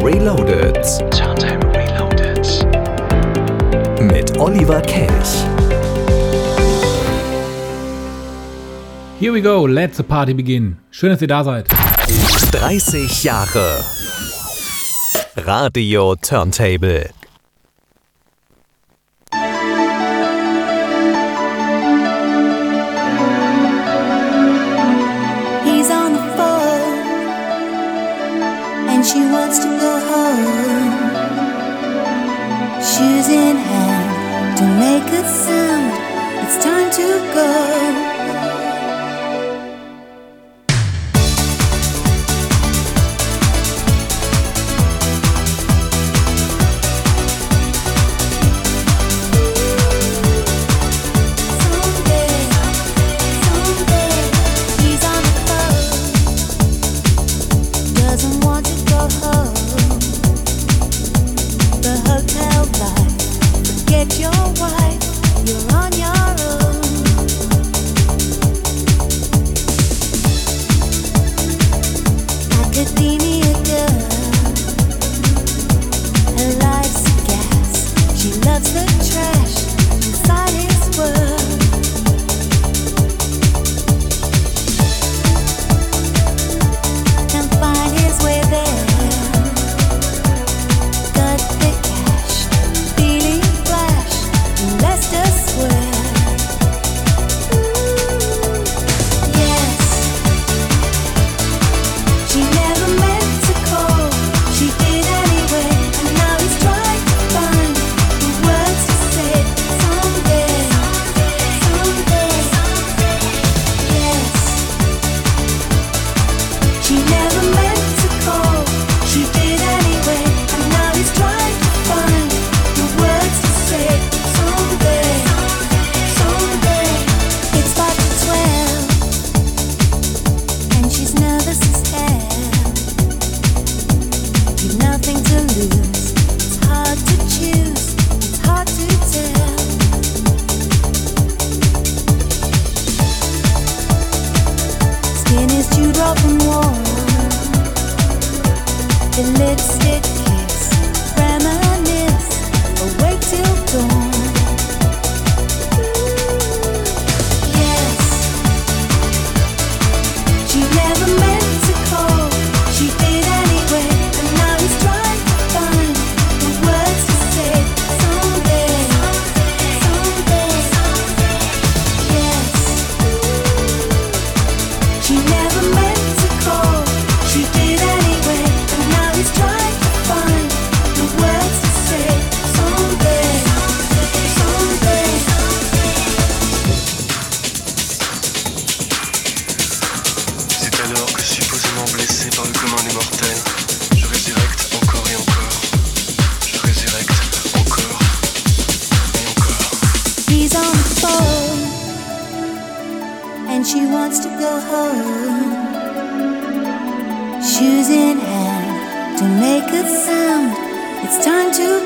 Reloaded. Turntable Reloaded. Mit Oliver Kelch. Here we go, let the party begin. Schön, dass ihr da seid. 30 Jahre. Radio Turntable.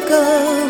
go.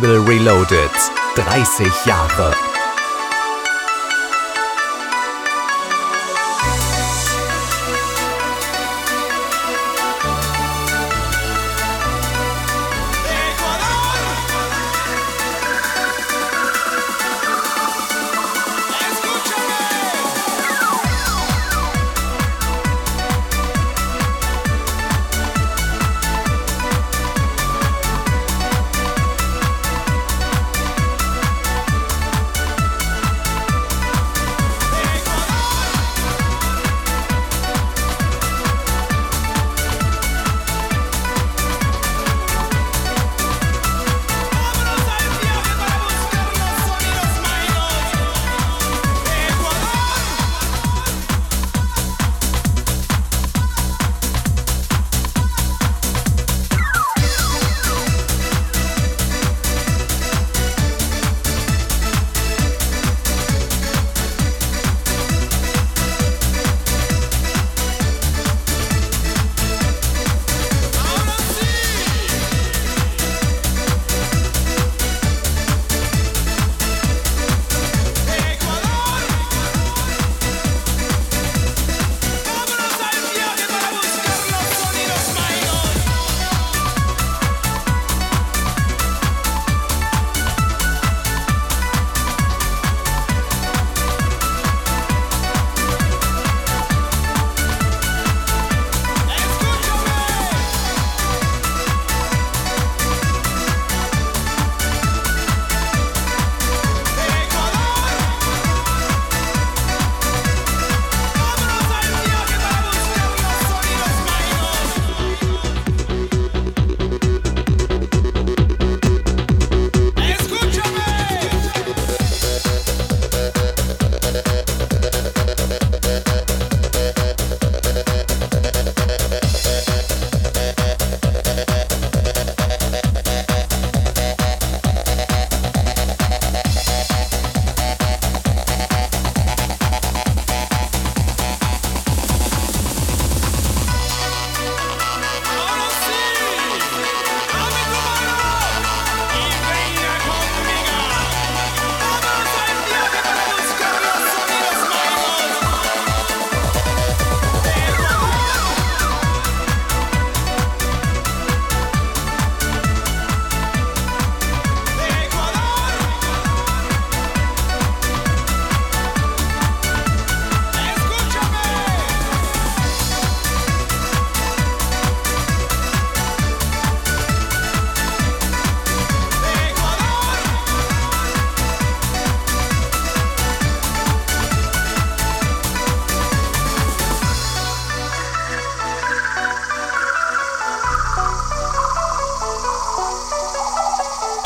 Label Reloaded. 30 Jahre.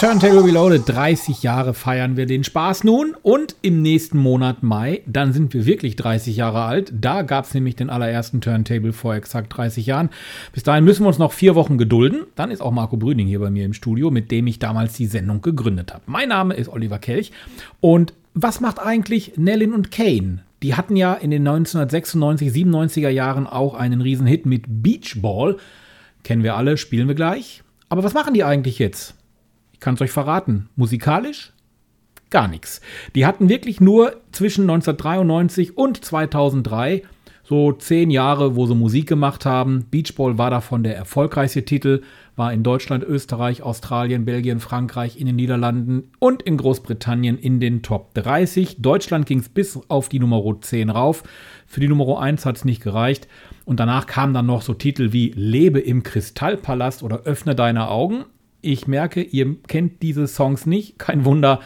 Turntable Reloaded, 30 Jahre feiern wir den Spaß nun und im nächsten Monat Mai, dann sind wir wirklich 30 Jahre alt. Da gab es nämlich den allerersten Turntable vor exakt 30 Jahren. Bis dahin müssen wir uns noch vier Wochen gedulden. Dann ist auch Marco Brüning hier bei mir im Studio, mit dem ich damals die Sendung gegründet habe. Mein Name ist Oliver Kelch und was macht eigentlich Nellin und Kane? Die hatten ja in den 1996, 97er Jahren auch einen Riesenhit mit Beach Ball. Kennen wir alle, spielen wir gleich. Aber was machen die eigentlich jetzt? Ich kann es euch verraten. Musikalisch? Gar nichts. Die hatten wirklich nur zwischen 1993 und 2003 so zehn Jahre, wo sie Musik gemacht haben. Beachball war davon der erfolgreichste Titel, war in Deutschland, Österreich, Australien, Belgien, Frankreich, in den Niederlanden und in Großbritannien in den Top 30. Deutschland ging es bis auf die Nummer 10 rauf. Für die Nummer 1 hat es nicht gereicht. Und danach kamen dann noch so Titel wie Lebe im Kristallpalast oder Öffne deine Augen. Ich merke, ihr kennt diese Songs nicht. Kein Wunder,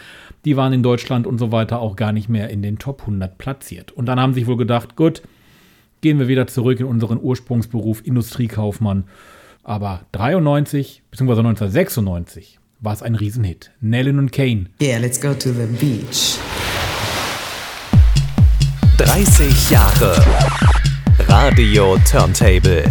die waren in Deutschland und so weiter auch gar nicht mehr in den Top 100 platziert. Und dann haben sie sich wohl gedacht, gut, gehen wir wieder zurück in unseren Ursprungsberuf Industriekaufmann. Aber 93 bzw. 1996 war es ein Riesenhit. Nellin und Kane. Yeah, let's go to the beach. 30 Jahre Radio Turntable.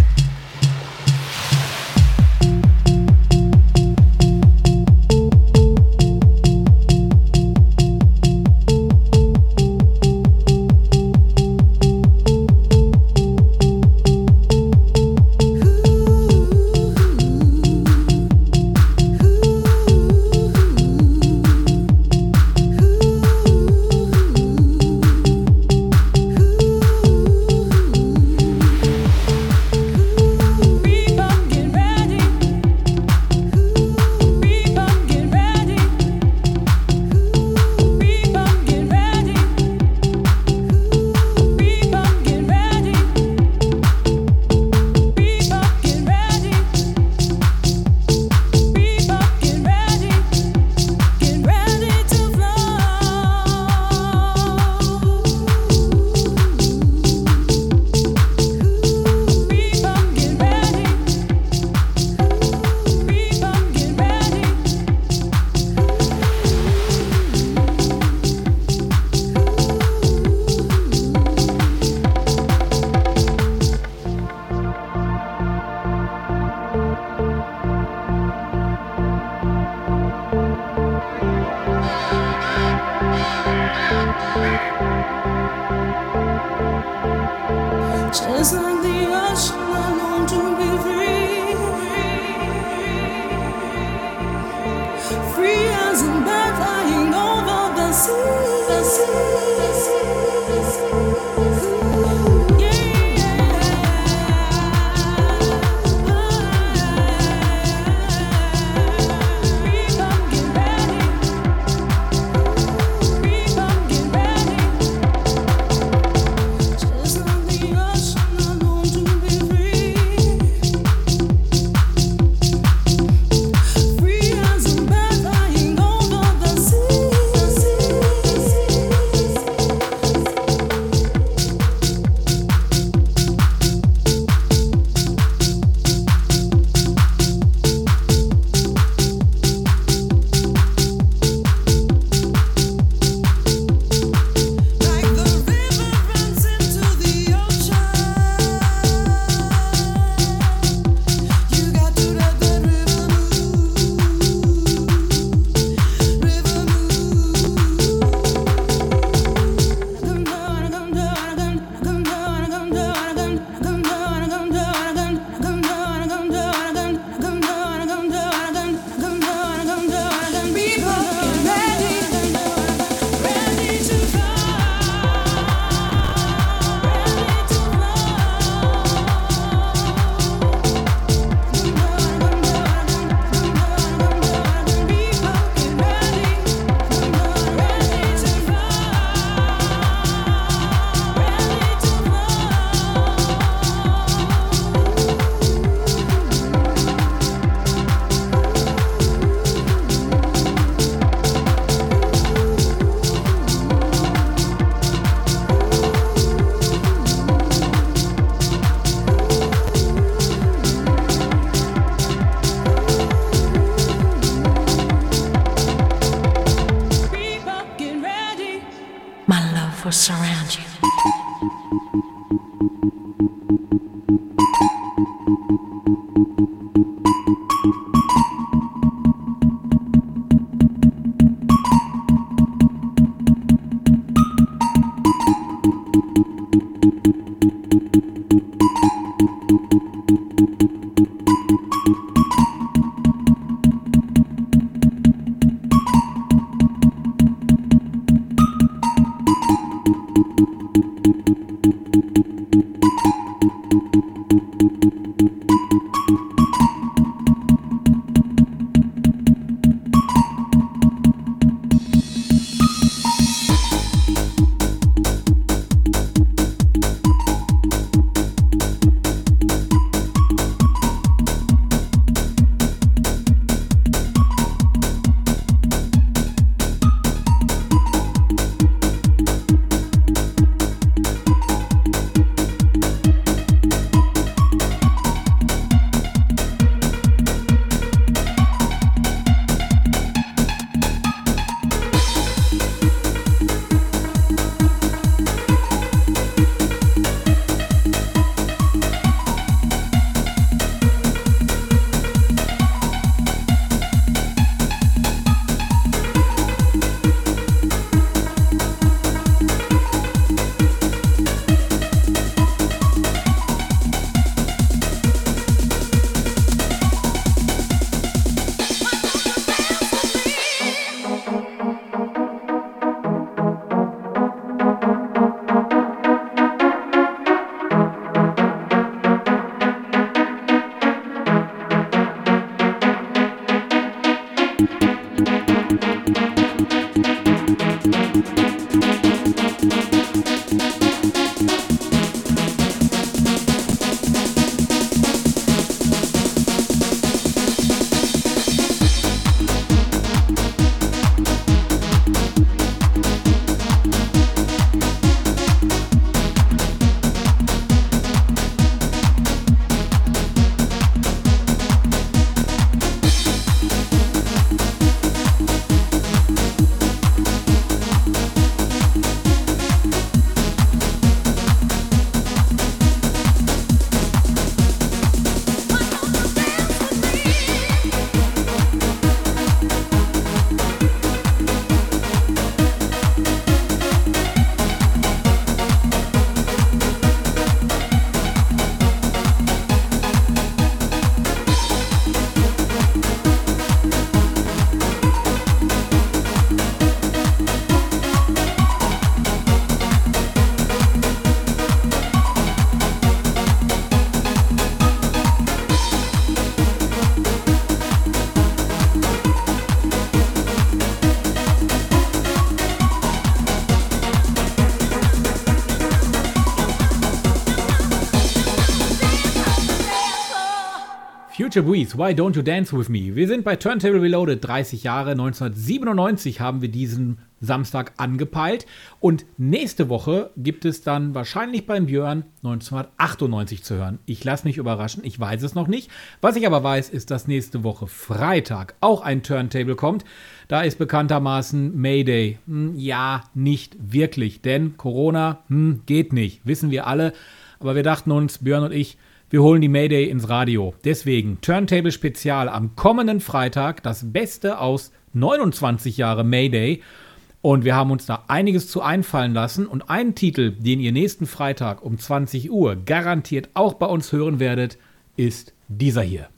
Future Breeze, Why Don't You Dance With Me? Wir sind bei Turntable Reloaded, 30 Jahre, 1997 haben wir diesen Samstag angepeilt und nächste Woche gibt es dann wahrscheinlich beim Björn 1998 zu hören. Ich lasse mich überraschen, ich weiß es noch nicht. Was ich aber weiß, ist, dass nächste Woche Freitag auch ein Turntable kommt. Da ist bekanntermaßen Mayday. Hm, ja, nicht wirklich, denn Corona hm, geht nicht, wissen wir alle. Aber wir dachten uns, Björn und ich, wir holen die Mayday ins Radio. Deswegen Turntable Spezial am kommenden Freitag, das Beste aus 29 Jahre Mayday. Und wir haben uns da einiges zu einfallen lassen. Und einen Titel, den ihr nächsten Freitag um 20 Uhr garantiert auch bei uns hören werdet, ist dieser hier.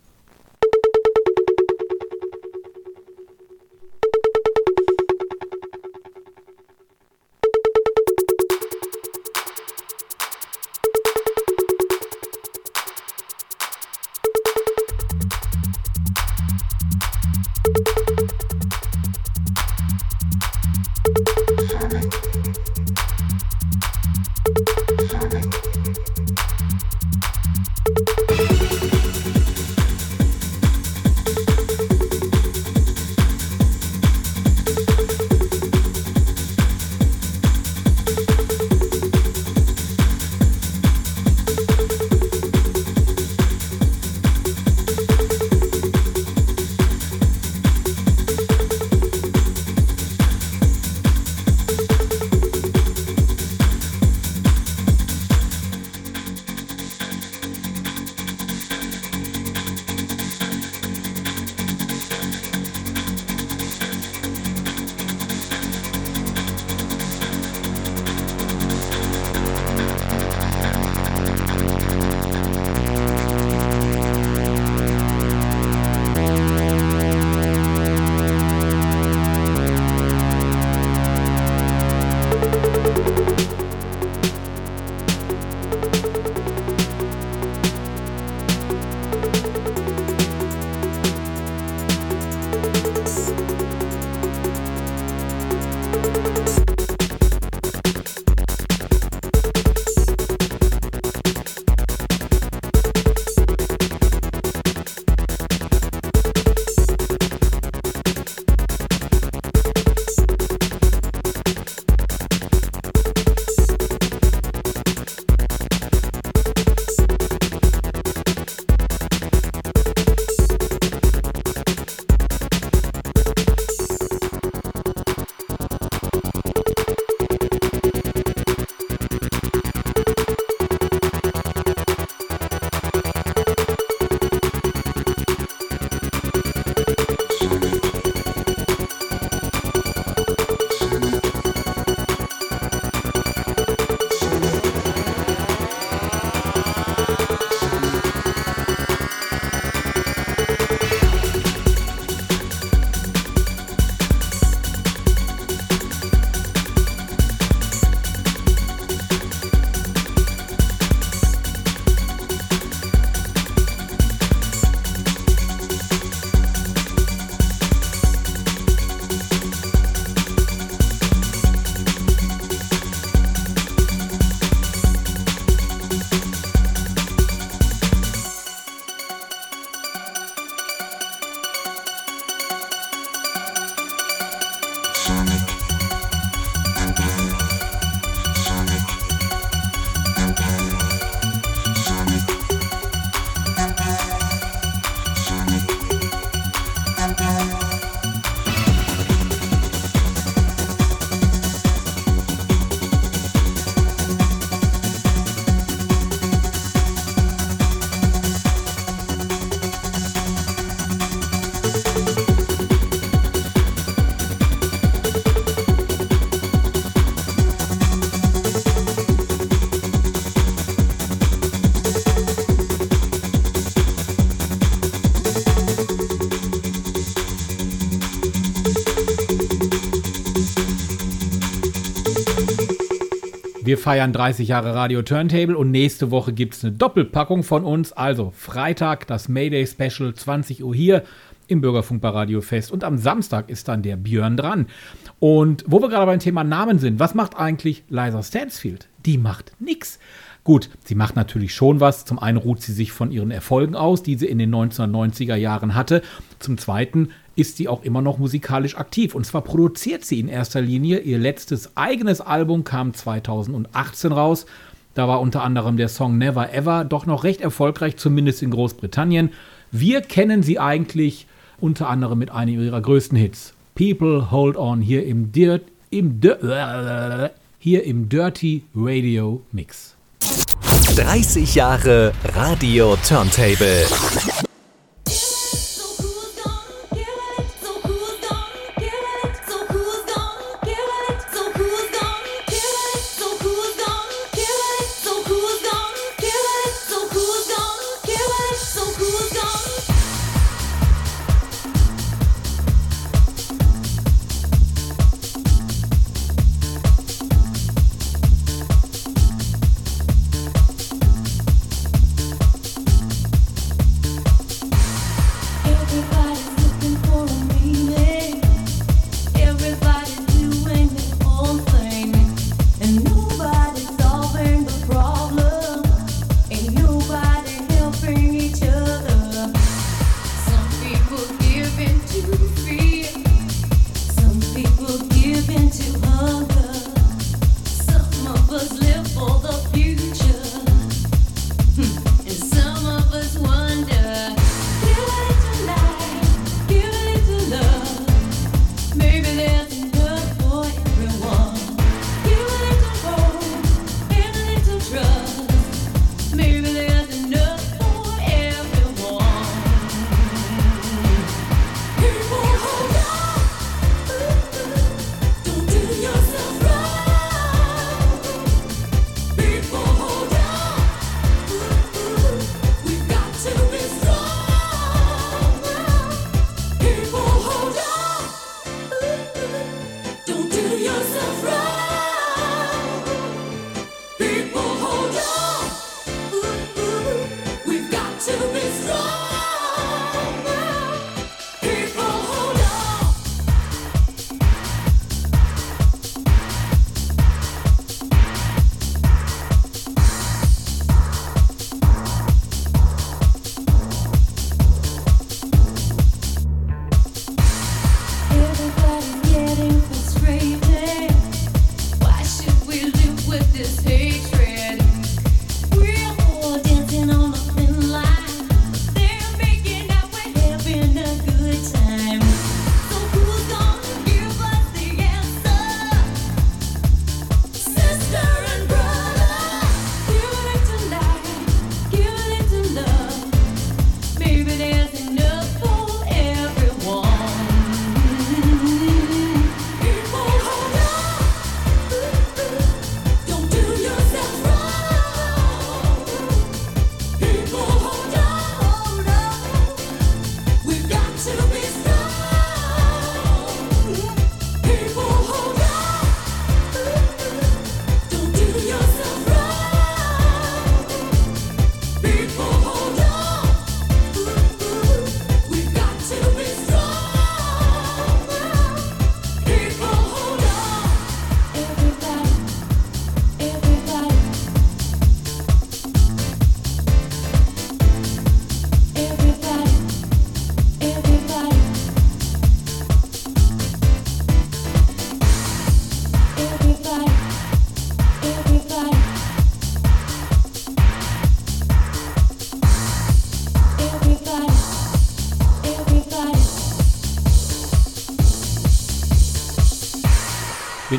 Feiern 30 Jahre Radio Turntable und nächste Woche gibt es eine Doppelpackung von uns. Also Freitag das Mayday Special, 20 Uhr hier im Bürgerfunk bei Radio Fest. Und am Samstag ist dann der Björn dran. Und wo wir gerade beim Thema Namen sind, was macht eigentlich Liza Stansfield? Die macht nix. Gut, sie macht natürlich schon was. Zum einen ruht sie sich von ihren Erfolgen aus, die sie in den 1990er Jahren hatte. Zum zweiten ist sie auch immer noch musikalisch aktiv. Und zwar produziert sie in erster Linie. Ihr letztes eigenes Album kam 2018 raus. Da war unter anderem der Song Never Ever doch noch recht erfolgreich, zumindest in Großbritannien. Wir kennen sie eigentlich unter anderem mit einem ihrer größten Hits. People Hold On hier im, Dirt, im, Dir- hier im Dirty Radio Mix. 30 Jahre Radio Turntable.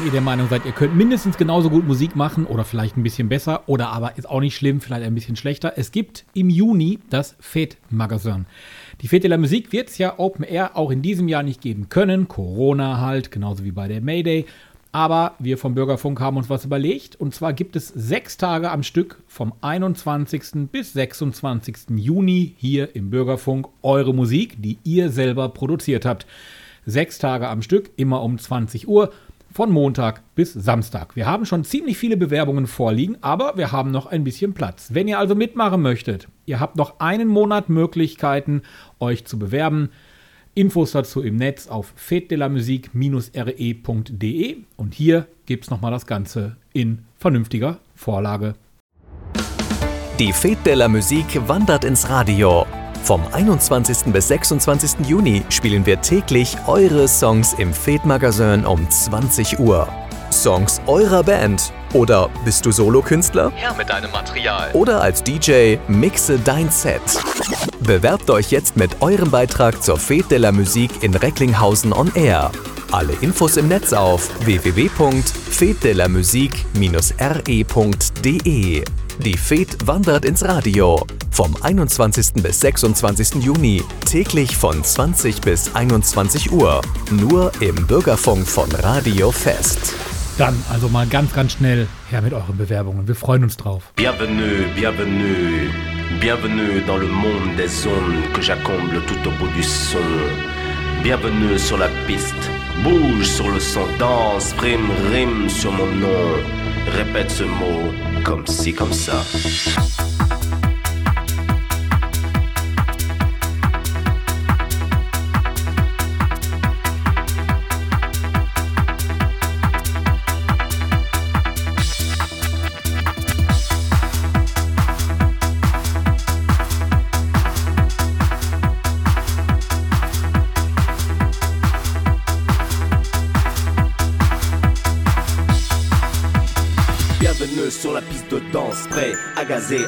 Wenn ihr der Meinung seid, ihr könnt mindestens genauso gut Musik machen oder vielleicht ein bisschen besser oder aber ist auch nicht schlimm, vielleicht ein bisschen schlechter. Es gibt im Juni das Fete Magazin. Die Fete der Musik wird es ja Open Air auch in diesem Jahr nicht geben können. Corona halt, genauso wie bei der Mayday. Aber wir vom Bürgerfunk haben uns was überlegt. Und zwar gibt es sechs Tage am Stück vom 21. bis 26. Juni hier im Bürgerfunk eure Musik, die ihr selber produziert habt. Sechs Tage am Stück, immer um 20 Uhr. Von Montag bis Samstag. Wir haben schon ziemlich viele Bewerbungen vorliegen, aber wir haben noch ein bisschen Platz. Wenn ihr also mitmachen möchtet, ihr habt noch einen Monat Möglichkeiten, euch zu bewerben. Infos dazu im Netz auf fetdelamusik-re.de und hier gibt es nochmal das Ganze in vernünftiger Vorlage. Die Fete de la Musique wandert ins Radio. Vom 21. bis 26. Juni spielen wir täglich eure Songs im Fete Magazin um 20 Uhr. Songs eurer Band. Oder bist du Solokünstler? Her mit deinem Material. Oder als DJ mixe dein Set. Bewerbt euch jetzt mit eurem Beitrag zur Fete de la Musique in Recklinghausen on Air. Alle Infos im Netz auf www.fetdelamusik-re.de. Die Fete wandert ins Radio. Vom 21. bis 26. Juni. Täglich von 20 bis 21 Uhr. Nur im Bürgerfunk von Radio Fest. Dann also mal ganz, ganz schnell her mit euren Bewerbungen. Wir freuen uns drauf. Bienvenue, bienvenue, bienvenue dans le monde des ondes que j'accomble tout au bout du son. Bienvenue sur la piste, bouge sur le son, danse, prime, rime sur mon nom. Répète ce mot comme ci, comme ça.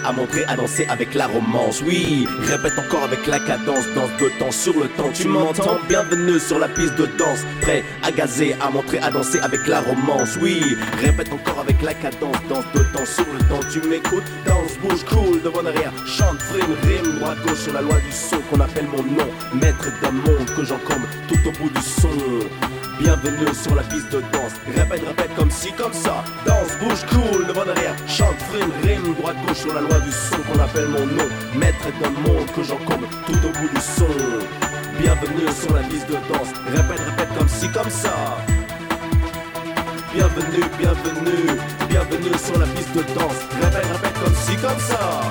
À montrer, à danser avec la romance. Oui, répète encore avec la cadence, danse de temps sur le temps. Tu m'entends Bienvenue sur la piste de danse, prêt à gazer, à montrer, à danser avec la romance. Oui, répète encore avec la cadence, danse de temps sur le temps. Tu m'écoutes Danse, bouge, cool, devant derrière, chante, frime, rime, droite, gauche sur la loi du son qu'on appelle mon nom. Maître d'un monde que j'encombre tout au bout du son. Bienvenue sur la piste de danse. Répète, répète comme ci, comme ça. Danse, bouge, cool, devant derrière. Chante, frime, rime, droite, gauche sur la loi du son qu'on appelle mon nom. Maître d'un monde que j'encombre tout au bout du son. Bienvenue sur la piste de danse. Répète, répète comme ci, comme ça. Bienvenue, bienvenue, bienvenue sur la piste de danse. Répète, répète comme ci, comme ça.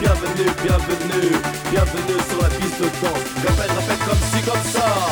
Bienvenue, bienvenue, bienvenue sur la piste de danse. Répète, répète comme ci, comme ça.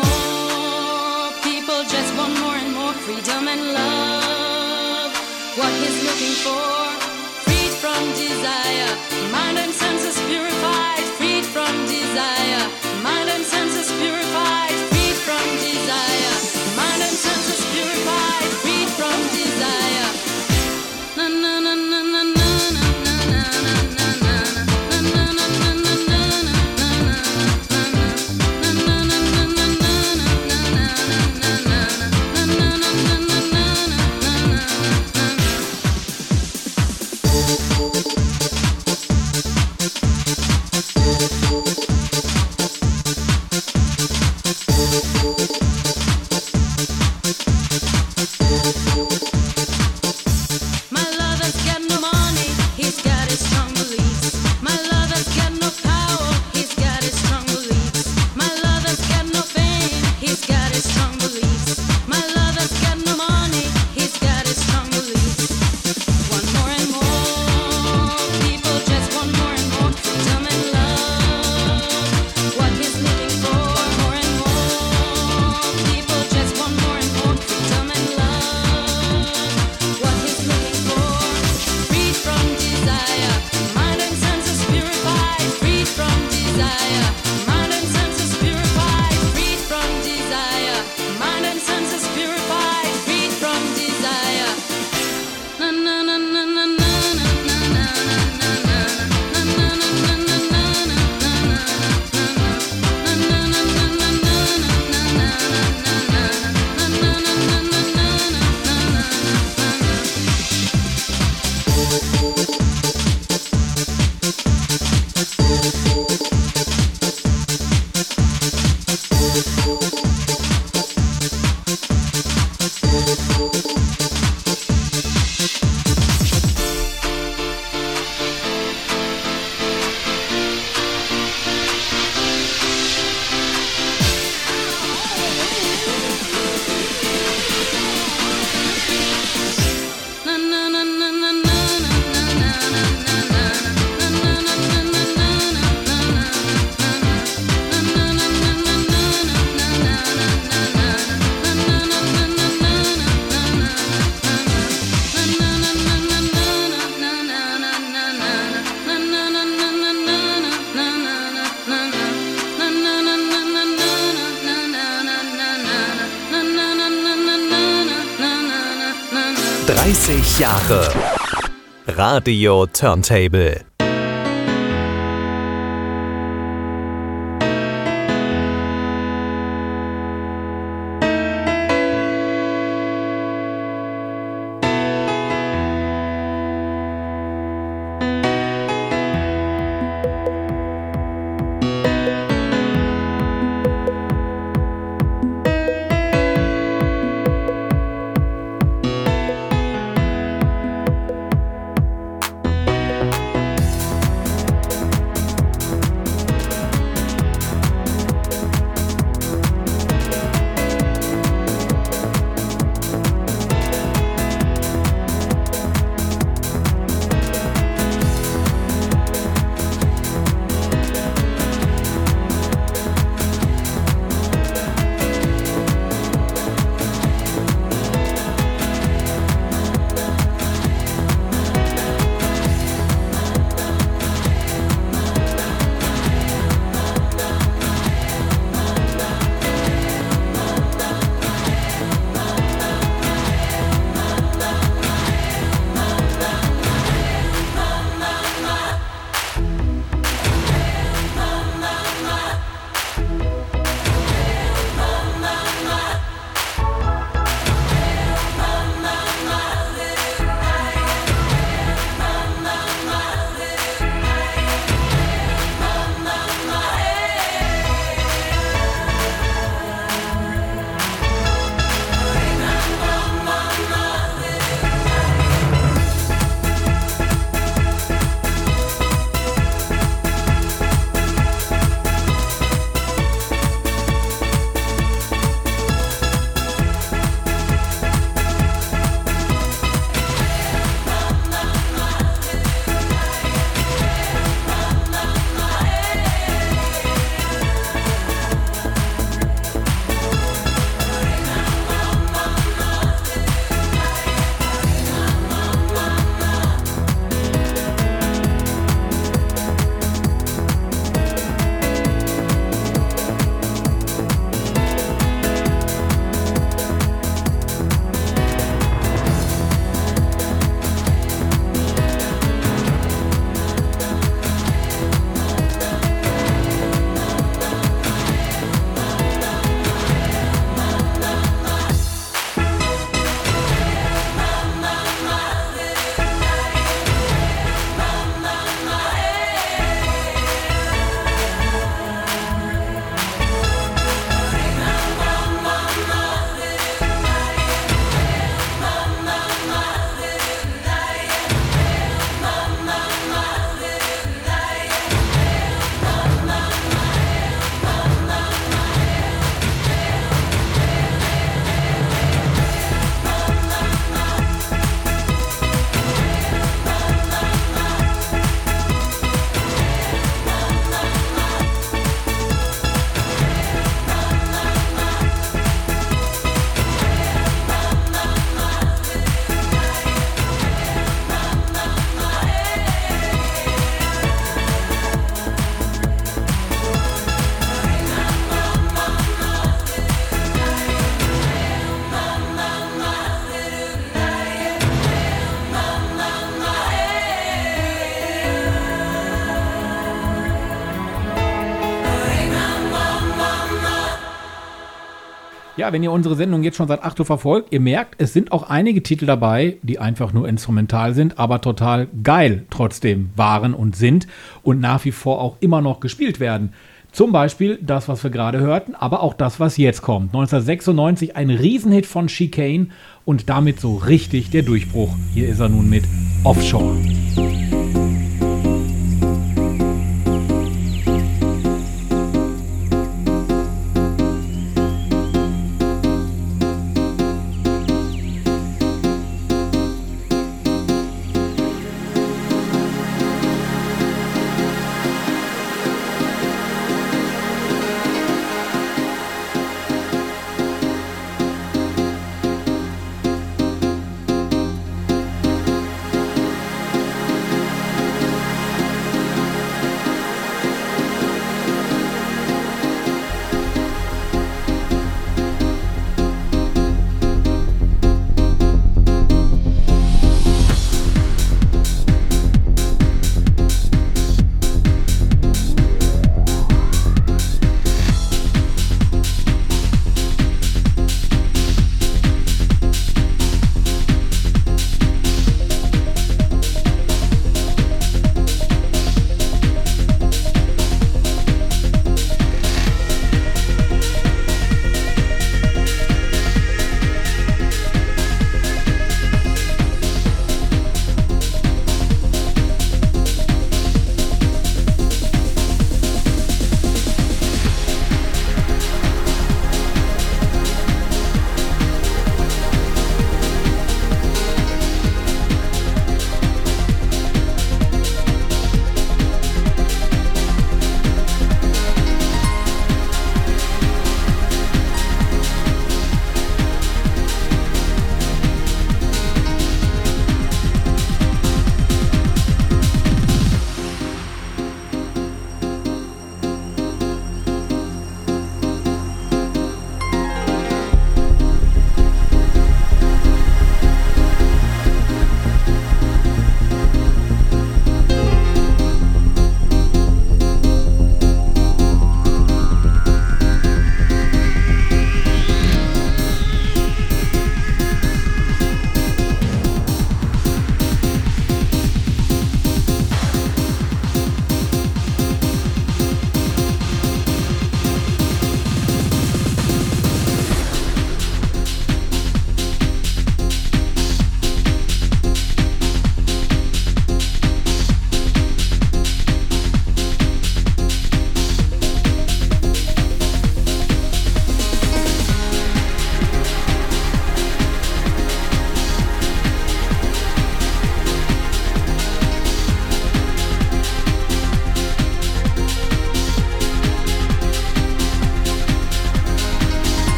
want more and more freedom and love. What he's looking for, freed from desire. Radio Turntable. Ja, wenn ihr unsere Sendung jetzt schon seit 8 Uhr verfolgt, ihr merkt, es sind auch einige Titel dabei, die einfach nur instrumental sind, aber total geil trotzdem waren und sind und nach wie vor auch immer noch gespielt werden. Zum Beispiel das, was wir gerade hörten, aber auch das, was jetzt kommt. 1996 ein Riesenhit von Chicane und damit so richtig der Durchbruch. Hier ist er nun mit Offshore.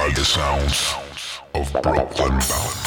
Are the sounds of Brooklyn Bounce.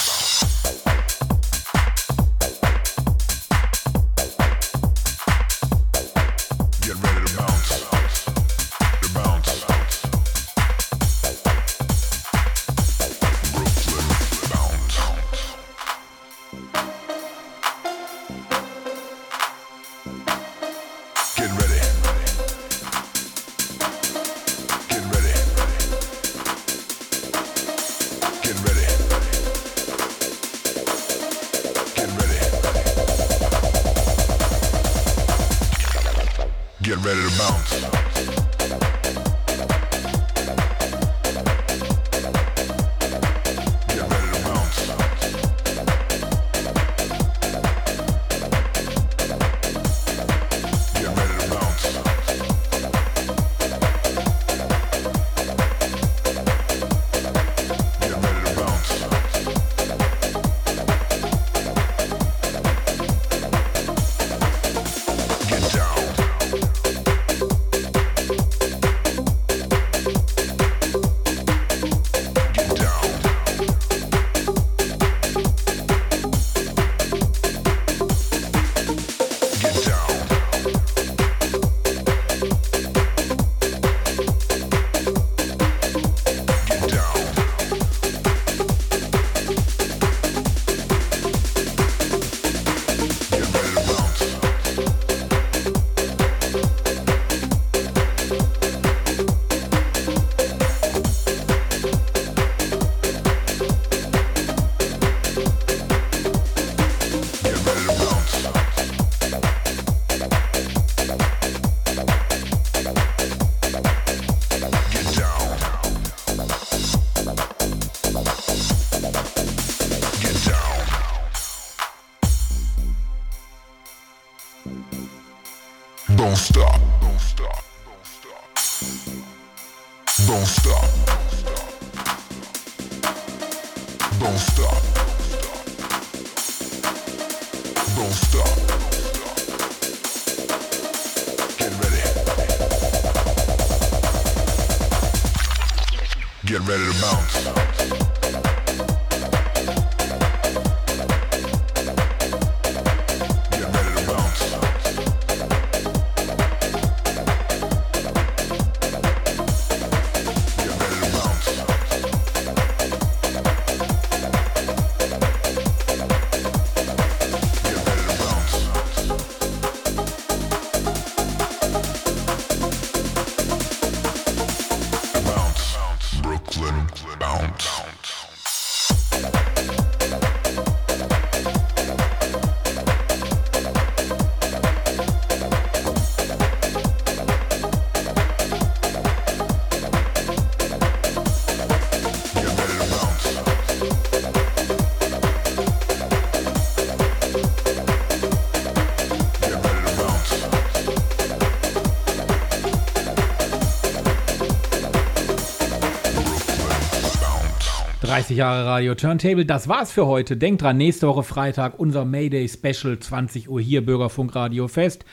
30 Jahre Radio Turntable, das war's für heute. Denkt dran, nächste Woche Freitag unser Mayday Special, 20 Uhr hier Bürgerfunkradio Fest.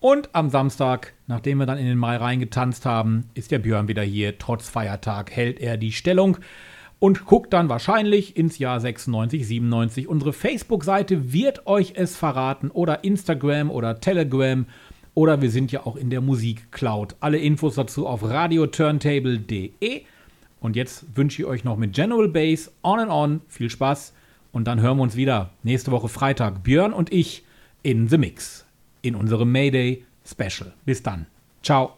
Und am Samstag, nachdem wir dann in den Mai reingetanzt haben, ist der Björn wieder hier. Trotz Feiertag hält er die Stellung und guckt dann wahrscheinlich ins Jahr 96, 97. Unsere Facebook-Seite wird euch es verraten oder Instagram oder Telegram oder wir sind ja auch in der Musik-Cloud. Alle Infos dazu auf radioturntable.de. Und jetzt wünsche ich euch noch mit General Bass On and On viel Spaß und dann hören wir uns wieder nächste Woche Freitag. Björn und ich in The Mix in unserem Mayday Special. Bis dann. Ciao.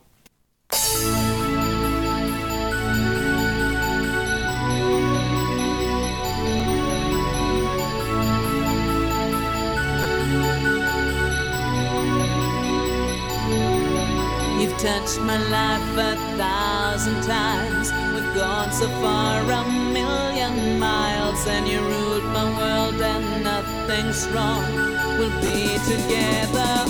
You've touched my life a thousand times. Gone so far, a million miles, and you ruled my world, and nothing's wrong. We'll be together